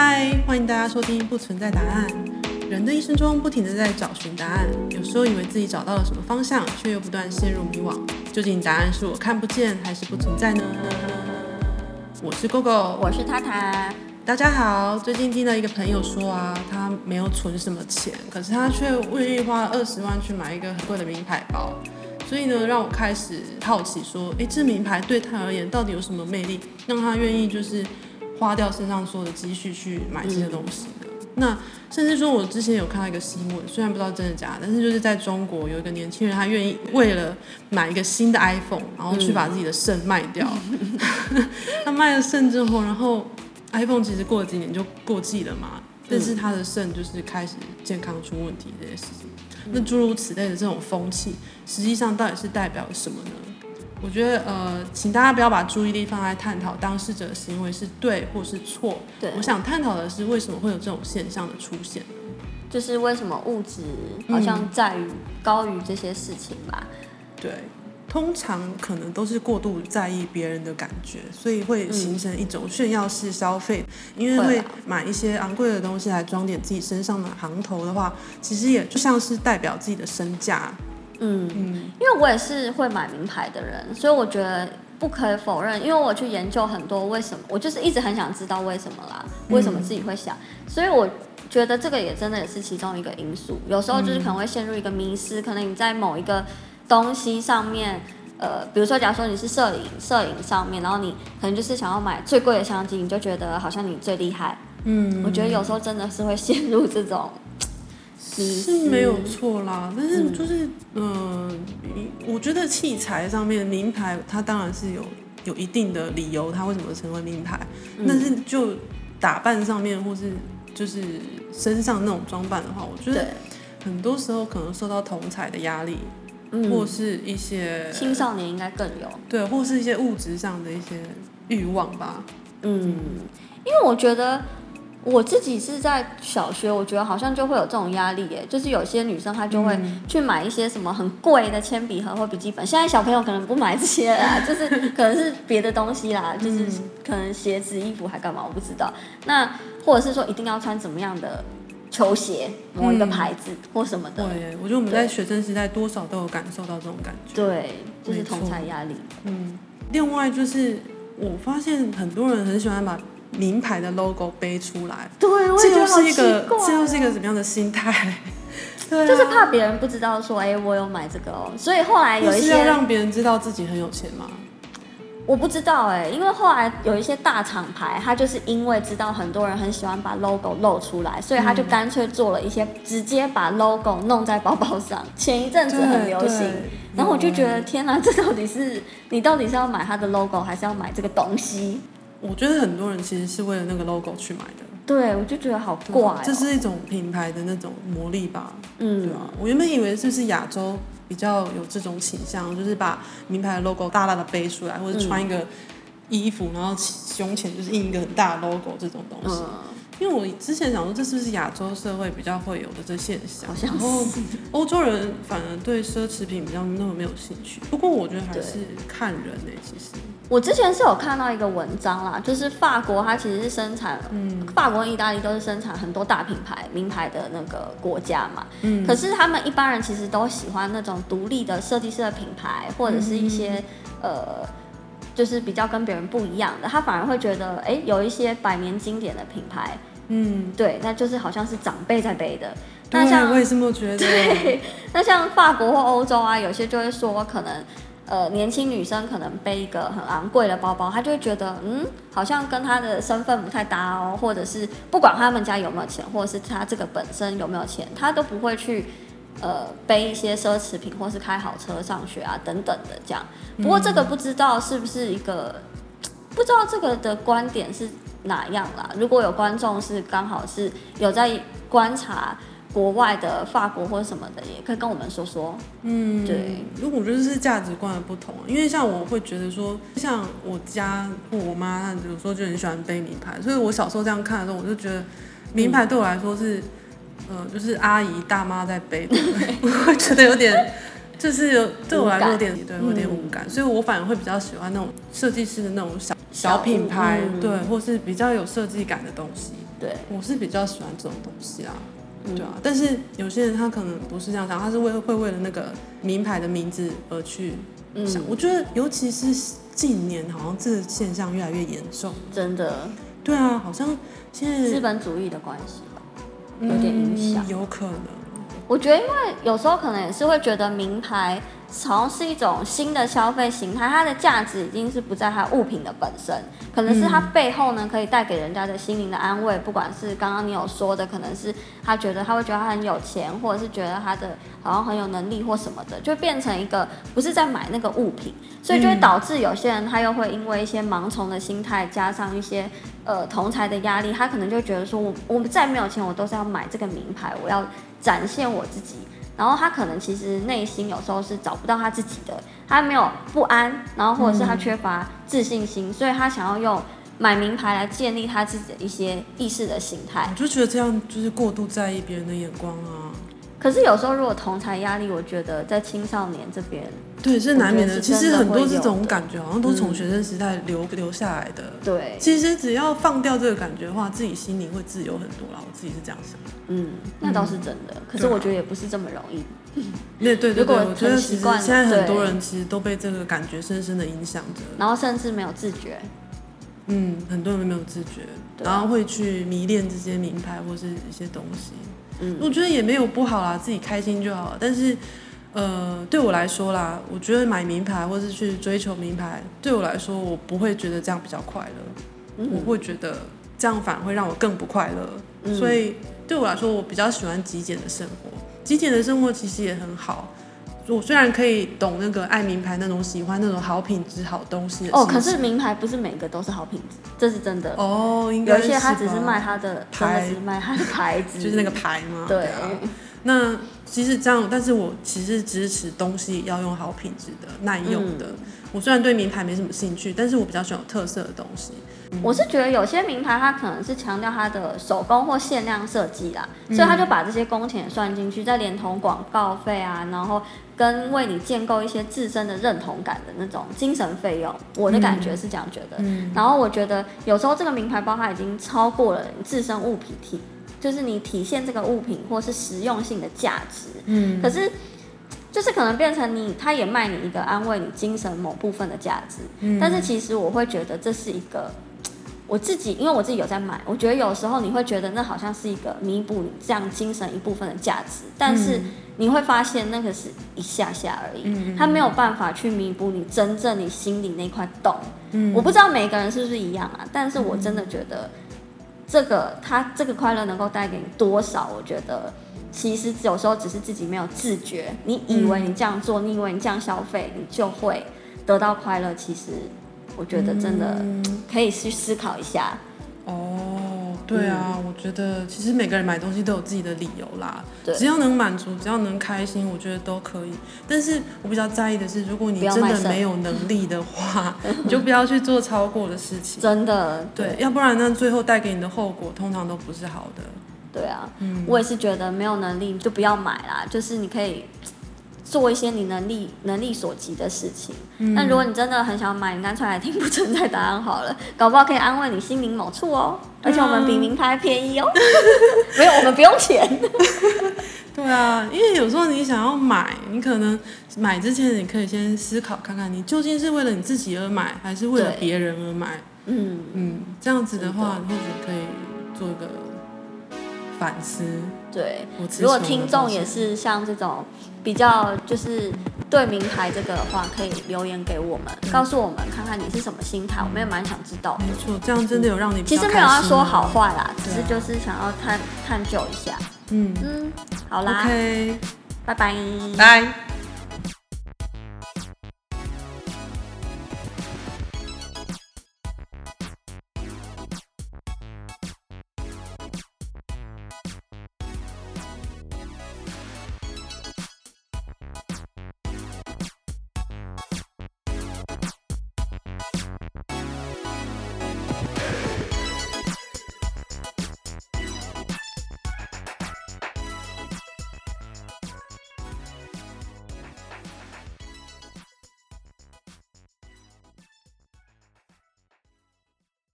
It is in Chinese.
嗨，欢迎大家收听《不存在答案》。人的一生中不停地在找寻答案，有时候以为自己找到了什么方向，却又不断陷入迷惘。究竟答案是我看不见，还是不存在呢？我是 GoGo，我是塔塔。大家好，最近听到一个朋友说啊，他没有存什么钱，可是他却愿意花二十万去买一个很贵的名牌包。所以呢，让我开始好奇说，诶，这名牌对他而言到底有什么魅力，让他愿意就是花掉身上所有的积蓄去买这些东西的？嗯、那甚至说，我之前有看到一个新闻，虽然不知道真的假的，但是就是在中国有一个年轻人，他愿意为了买一个新的 iPhone，然后去把自己的肾卖掉。嗯、他卖了肾之后，然后 iPhone 其实过了几年就过季了嘛，但是他的肾就是开始健康出问题这些事情。那诸如此类的这种风气，实际上到底是代表什么呢？我觉得，呃，请大家不要把注意力放在探讨当事者的行为是对或是错。对，我想探讨的是为什么会有这种现象的出现。就是为什么物质好像在于、嗯、高于这些事情吧？对。通常可能都是过度在意别人的感觉，所以会形成一种炫耀式消费。嗯、因为会买一些昂贵的东西来装点自己身上的行头的话，其实也就像是代表自己的身价。嗯嗯，因为我也是会买名牌的人，所以我觉得不可以否认。因为我去研究很多为什么，我就是一直很想知道为什么啦，为什么自己会想，嗯、所以我觉得这个也真的也是其中一个因素。有时候就是可能会陷入一个迷失，可能你在某一个。东西上面，呃，比如说，假如说你是摄影，摄影上面，然后你可能就是想要买最贵的相机，你就觉得好像你最厉害。嗯，我觉得有时候真的是会陷入这种，是没有错啦。但是就是，嗯、呃，我觉得器材上面名牌，它当然是有有一定的理由，它为什么成为名牌。嗯、但是就打扮上面，或是就是身上那种装扮的话，我觉得很多时候可能受到同彩的压力。或是一些青少年应该更有对，或是一些物质上的一些欲望吧。嗯，因为我觉得我自己是在小学，我觉得好像就会有这种压力耶，就是有些女生她就会去买一些什么很贵的铅笔盒或笔记本。现在小朋友可能不买这些啦，就是 可能是别的东西啦，就是可能鞋子、衣服还干嘛，我不知道。那或者是说一定要穿怎么样的？球鞋，某一个牌子或什么的。嗯、对，我觉得我们在学生时代多少都有感受到这种感觉。对，就是同侪压力。嗯，另外就是我发现很多人很喜欢把名牌的 logo 背出来。对，我也觉得好奇怪。这又是一个，这又是一个什么样的心态？对、啊，就是怕别人不知道说，哎、欸，我有买这个哦。所以后来有一些要让别人知道自己很有钱吗？我不知道哎、欸，因为后来有一些大厂牌，他就是因为知道很多人很喜欢把 logo 露出来，所以他就干脆做了一些直接把 logo 弄在包包上。前一阵子很流行，然后我就觉得天哪，这到底是你到底是要买他的 logo，还是要买这个东西？我觉得很多人其实是为了那个 logo 去买的。对，我就觉得好怪、喔，这是一种品牌的那种魔力吧？嗯，对啊，我原本以为是不是亚洲。比较有这种倾向，就是把名牌的 logo 大大的背出来，或者穿一个衣服，然后胸前就是印一个很大的 logo 这种东西。嗯因为我之前想说，这是不是亚洲社会比较会有的这现象？然后欧洲人反而对奢侈品比较那么没有兴趣。不过我觉得还是看人呢、欸。其实我之前是有看到一个文章啦，就是法国它其实是生产，嗯，法国跟意大利都是生产很多大品牌、名牌的那个国家嘛。嗯。可是他们一般人其实都喜欢那种独立的设计师的品牌，或者是一些、嗯、呃。就是比较跟别人不一样的，他反而会觉得，哎，有一些百年经典的品牌，嗯，对，那就是好像是长辈在背的。那像我也这么觉得。对，那像法国或欧洲啊，有些就会说，可能呃年轻女生可能背一个很昂贵的包包，她就会觉得，嗯，好像跟她的身份不太搭哦，或者是不管他们家有没有钱，或者是她这个本身有没有钱，她都不会去。呃，背一些奢侈品，或是开好车上学啊，等等的这样。不过这个不知道是不是一个，嗯、不知道这个的观点是哪样啦。如果有观众是刚好是有在观察国外的法国或什么的，也可以跟我们说说。嗯，对。如果我觉得是价值观的不同，因为像我会觉得说，像我家或我妈，她有时候就很喜欢背名牌，所以我小时候这样看的时候，我就觉得名牌对我来说是。嗯嗯，就是阿姨大妈在背的，我会觉得有点，就是有对我来说有点对，有点无感，嗯、所以我反而会比较喜欢那种设计师的那种小小品牌，嗯、对，或是比较有设计感的东西。对，我是比较喜欢这种东西啊。对啊，但是有些人他可能不是这样想，他是为会为了那个名牌的名字而去想。嗯、我觉得，尤其是近年，好像这个现象越来越严重。真的。对啊，好像现在资本主义的关系吧，有点影响、嗯。有可能。我觉得，因为有时候可能也是会觉得名牌。好像是一种新的消费形态，它的价值已经是不在它物品的本身，可能是它背后呢可以带给人家的心灵的安慰。不管是刚刚你有说的，可能是他觉得他会觉得他很有钱，或者是觉得他的好像很有能力或什么的，就变成一个不是在买那个物品，所以就会导致有些人他又会因为一些盲从的心态，加上一些呃同财的压力，他可能就觉得说我我们再没有钱，我都是要买这个名牌，我要展现我自己。然后他可能其实内心有时候是找不到他自己的，他没有不安，然后或者是他缺乏自信心，所以他想要用买名牌来建立他自己的一些意识的形态。我就觉得这样就是过度在意别人的眼光啊。可是有时候如果同才压力，我觉得在青少年这边，对，是难免的。其实很多这种感觉好像都是从学生时代留、嗯、留下来的。对，其实只要放掉这个感觉的话，自己心里会自由很多啦。我自己是这样想。嗯，那倒是真的。嗯、可是我觉得也不是这么容易。对对对对，我觉得其实现在很多人其实都被这个感觉深深的影响着，然后甚至没有自觉。嗯，很多人没有自觉，然后会去迷恋这些名牌或是一些东西。嗯，我觉得也没有不好啦，自己开心就好了。但是，呃，对我来说啦，我觉得买名牌或是去追求名牌，对我来说，我不会觉得这样比较快乐。嗯，我会觉得这样反而会让我更不快乐。嗯，所以对我来说，我比较喜欢极简的生活。极简的生活其实也很好。我虽然可以懂那个爱名牌那种喜欢那种好品质好东西哦，可是名牌不是每个都是好品质，这是真的哦。应该有一些他只是卖他的牌，真的是卖他的牌子，就是那个牌吗。对。那其实这样，但是我其实支持东西要用好品质的、耐用的。嗯我虽然对名牌没什么兴趣，但是我比较喜欢有特色的东西。嗯、我是觉得有些名牌它可能是强调它的手工或限量设计啦，嗯、所以他就把这些工钱算进去，再连同广告费啊，然后跟为你建构一些自身的认同感的那种精神费用。我的感觉是这样觉得。嗯、然后我觉得有时候这个名牌包它已经超过了你自身物品体，就是你体现这个物品或是实用性的价值。嗯，可是。就是可能变成你，他也卖你一个安慰你精神某部分的价值，嗯、但是其实我会觉得这是一个我自己，因为我自己有在买，我觉得有时候你会觉得那好像是一个弥补你这样精神一部分的价值，但是你会发现那个是一下下而已，嗯、它没有办法去弥补你真正你心里那块洞。嗯、我不知道每个人是不是一样啊，但是我真的觉得这个他这个快乐能够带给你多少，我觉得。其实有时候只是自己没有自觉，你以为你这样做，嗯、你以为你这样消费，你就会得到快乐。其实我觉得真的可以去思考一下。哦，对啊，嗯、我觉得其实每个人买东西都有自己的理由啦。对只要能满足，只要能开心，我觉得都可以。但是我比较在意的是，如果你真的没有能力的话，你就不要去做超过的事情。真的，对，对，要不然那最后带给你的后果通常都不是好的。对啊，嗯，我也是觉得没有能力就不要买啦，就是你可以做一些你能力能力所及的事情。嗯，但如果你真的很想买，你干脆来听不存在答案好了，搞不好可以安慰你心灵某处哦。而且我们比名牌便宜哦，没有，我们不用钱。对啊，因为有时候你想要买，你可能买之前你可以先思考看看，你究竟是为了你自己而买，还是为了别人而买？嗯嗯，这样子的话，你或许可以做一个。反思，对。如果听众也是像这种比较，就是对名牌这个的话，可以留言给我们，嗯、告诉我们看看你是什么心态，我们也蛮想知道的。没错，这样真的有让你其实没有要说好坏啦，只是就是想要探探究一下。嗯嗯，好啦，OK，拜拜，拜。